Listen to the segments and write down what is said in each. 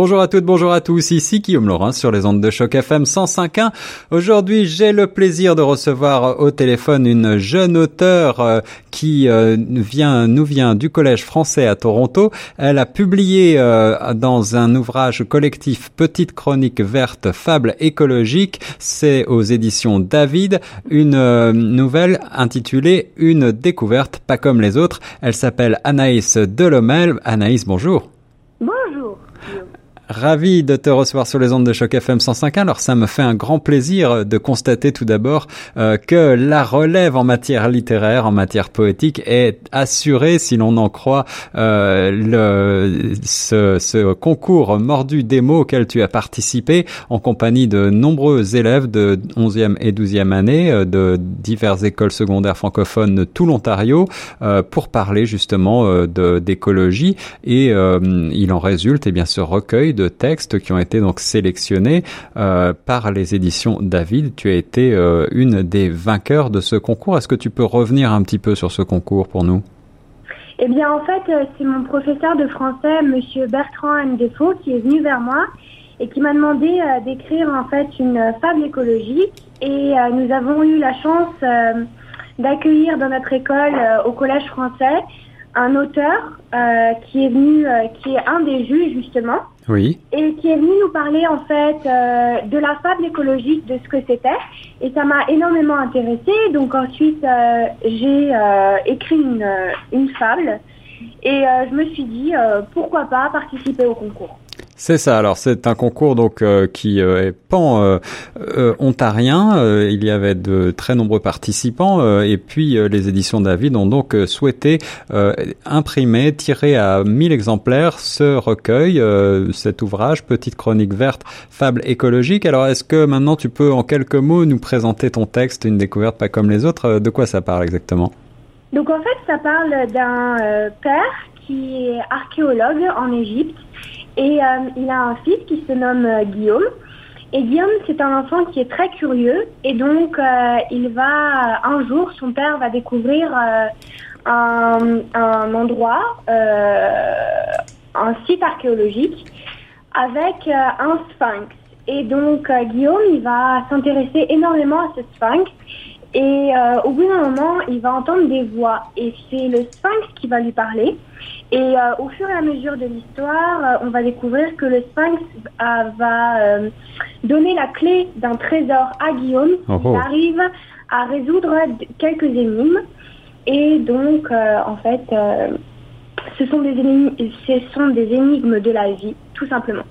Bonjour à toutes, bonjour à tous, ici Guillaume Laurin sur les ondes de choc FM 105.1. Aujourd'hui, j'ai le plaisir de recevoir au téléphone une jeune auteure euh, qui euh, vient, nous vient du Collège français à Toronto. Elle a publié euh, dans un ouvrage collectif Petite chronique verte, fable écologique, c'est aux éditions David, une nouvelle intitulée Une découverte pas comme les autres. Elle s'appelle Anaïs Delomel. Anaïs, bonjour. Ravi de te recevoir sur les ondes de choc FM 105.1. Alors ça me fait un grand plaisir de constater tout d'abord euh, que la relève en matière littéraire, en matière poétique est assurée si l'on en croit euh, le, ce, ce, concours mordu des mots auquel tu as participé en compagnie de nombreux élèves de 11e et 12e année euh, de diverses écoles secondaires francophones de tout l'Ontario euh, pour parler justement euh, d'écologie et il en résulte et eh bien ce recueil de textes qui ont été donc sélectionnés euh, par les éditions David. Tu as été euh, une des vainqueurs de ce concours. Est-ce que tu peux revenir un petit peu sur ce concours pour nous? Eh bien, en fait, euh, c'est mon professeur de français, Monsieur Bertrand Ndefo, qui est venu vers moi et qui m'a demandé d'écrire en fait une fable écologique. Et nous avons eu la chance d'accueillir dans notre école, au collège français, un auteur qui est venu, qui est un des juges justement, Et qui est venu nous parler en fait euh, de la fable écologique, de ce que c'était. Et ça m'a énormément intéressée. Donc ensuite, euh, j'ai euh, écrit une, fable. Et je me suis dit, pourquoi pas participer au concours. C'est ça. Alors c'est un concours donc euh, qui euh, est pan euh, ontarien. il y avait de très nombreux participants et puis les éditions David ont donc souhaité imprimer, tirer à 1000 exemplaires ce recueil, cet ouvrage, petite chronique verte, fable écologique. Alors est-ce que maintenant tu peux en quelques mots nous présenter ton texte, une découverte pas comme les autres? De quoi ça parle exactement? Donc en fait ça parle d'un père qui est archéologue en Égypte et euh, il a un fils qui se nomme euh, Guillaume. Et Guillaume, c'est un enfant qui est très curieux. Et donc, euh, il va, un jour, son père va découvrir un, un, endroit, un site archéologique avec un sphinx. Et donc, Guillaume, il va s'intéresser énormément à ce sphinx. Et au bout d'un moment, il va entendre des voix. Et c'est le sphinx qui va lui parler. Et euh, au fur et à mesure de l'histoire, euh, on va découvrir que le sphinx euh, va donner la clé d'un trésor à Guillaume. Oh, oh. Il arrive à résoudre quelques énigmes. Et donc, en fait, ce, sont des énigmes, ce sont des énigmes de la vie, tout simplement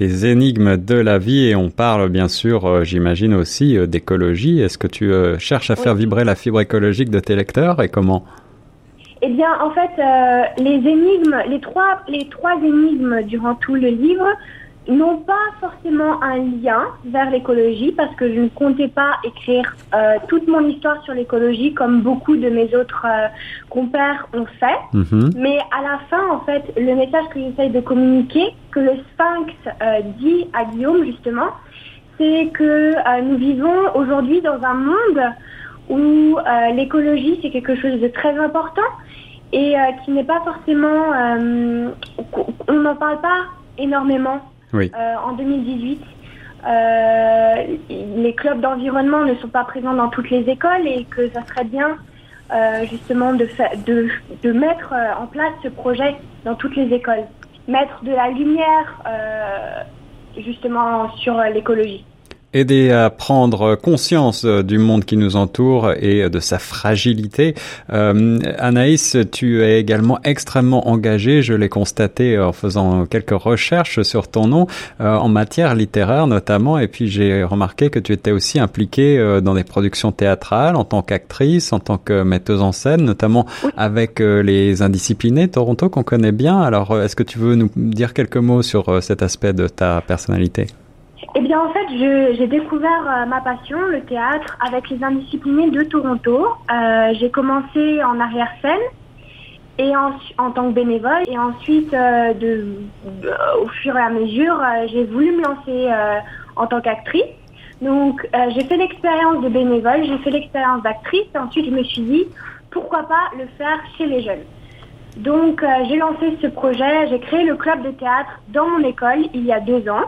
des énigmes de la vie et on parle bien sûr, j'imagine aussi, d'écologie. Est-ce que tu cherches à faire vibrer la fibre écologique de tes lecteurs et comment? Eh bien, en fait, euh, les énigmes, les trois, les trois énigmes durant tout le livre n'ont pas forcément un lien vers l'écologie parce que je ne comptais pas écrire euh, toute mon histoire sur l'écologie comme beaucoup de mes autres euh, compères ont fait. Mhm. Mais à la fin, en fait, le message que j'essaye de communiquer, que le Sphinx dit à Guillaume justement, c'est que nous vivons aujourd'hui dans un monde où l'écologie c'est quelque chose de très important et euh, qui n'est pas forcément... Euh, on n'en parle pas énormément euh, en 2018. les clubs d'environnement ne sont pas présents dans toutes les écoles et que ça serait bien justement de, de, de, mettre en place ce projet dans toutes les écoles. Mettre de la lumière justement sur l'écologie aider à prendre conscience euh, du monde qui nous entoure et de sa fragilité. Euh, Anaïs, tu es également extrêmement engagée, je l'ai constaté en faisant quelques recherches sur ton nom, euh, en matière littéraire notamment, et puis j'ai remarqué que tu étais aussi impliquée euh, dans des productions théâtrales en tant qu'actrice, en tant que metteuse en scène, notamment avec les Indisciplinés Toronto qu'on connaît bien. Alors, est-ce que tu veux nous dire quelques mots sur cet aspect de ta personnalité? Eh bien, en fait, j'ai découvert euh, ma passion, le théâtre, avec les indisciplinés de Toronto. Euh, j'ai commencé en arrière-scène et en, en, tant que bénévole. Et ensuite, euh, au fur et à mesure, j'ai voulu me lancer en tant qu'actrice. Donc, j'ai fait l'expérience de bénévole, j'ai fait l'expérience d'actrice. Ensuite, je me suis dit, pourquoi pas le faire chez les jeunes. Donc, j'ai lancé ce projet, j'ai créé le club de théâtre dans mon école il y a deux ans.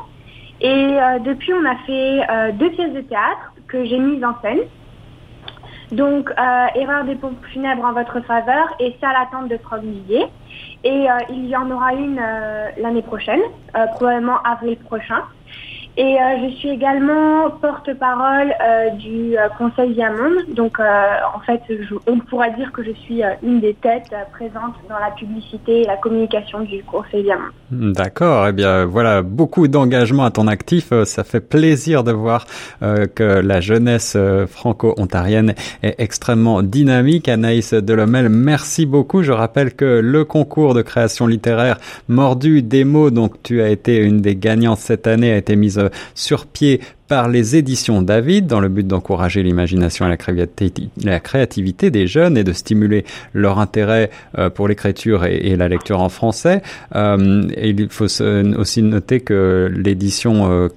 Et euh, depuis, on a fait deux pièces de théâtre que j'ai mises en scène. Donc, Erreur des pompes funèbres en votre faveur et Salle attente de Frog Et il y en aura une l'année prochaine, probablement avril prochain. Et euh, je suis également porte-parole euh, du euh, Conseil Diamond. Donc, en fait, on pourra dire que je suis une des têtes présentes dans la publicité et la communication du Conseil Diamond. D'accord. Eh bien, voilà, beaucoup d'engagement à ton actif. Ça fait plaisir de voir que la jeunesse franco-ontarienne est extrêmement dynamique. Anaïs Delomel, merci beaucoup. Je rappelle que le concours de création littéraire Mordu Démo, donc tu as été une des gagnantes cette année, a été mise euh, sur pied par les éditions David dans le but d'encourager l'imagination et la créativité des jeunes et de stimuler leur intérêt euh, pour l'écriture et, la lecture en français. Euh, il faut aussi noter que l'édition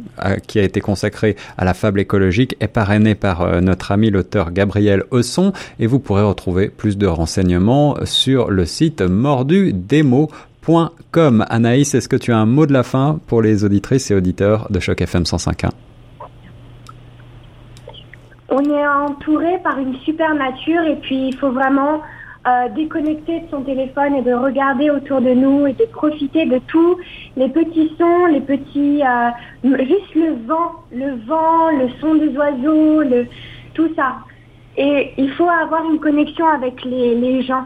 qui a été consacrée à la fable écologique est parrainée par notre ami l'auteur Gabriel Osson et vous pourrez retrouver plus de renseignements sur le site mordu Anaïs, est-ce que tu as un mot de la fin pour les auditrices et auditeurs de Choc FM 105.1 On est entouré par une super nature et puis il faut vraiment euh, déconnecter de son téléphone et de regarder autour de nous et de profiter de tous les petits sons, les petits, euh, juste le vent, le vent, le son des oiseaux, tout ça. Et il faut avoir une connexion avec les gens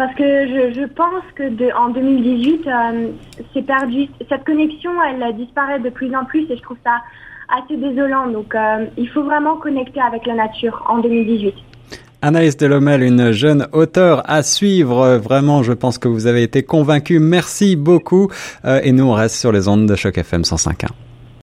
parce que je, pense que en 2018, euh. Cette connexion, elle disparaît de plus en plus et je trouve ça assez désolant. Donc, euh, il faut vraiment connecter avec la nature en 2018. Anaïs Delomel, une jeune auteure à suivre. Vraiment, je pense que vous avez été convaincue. Merci beaucoup. Euh, et nous, on reste sur les ondes de Choc FM 105.1.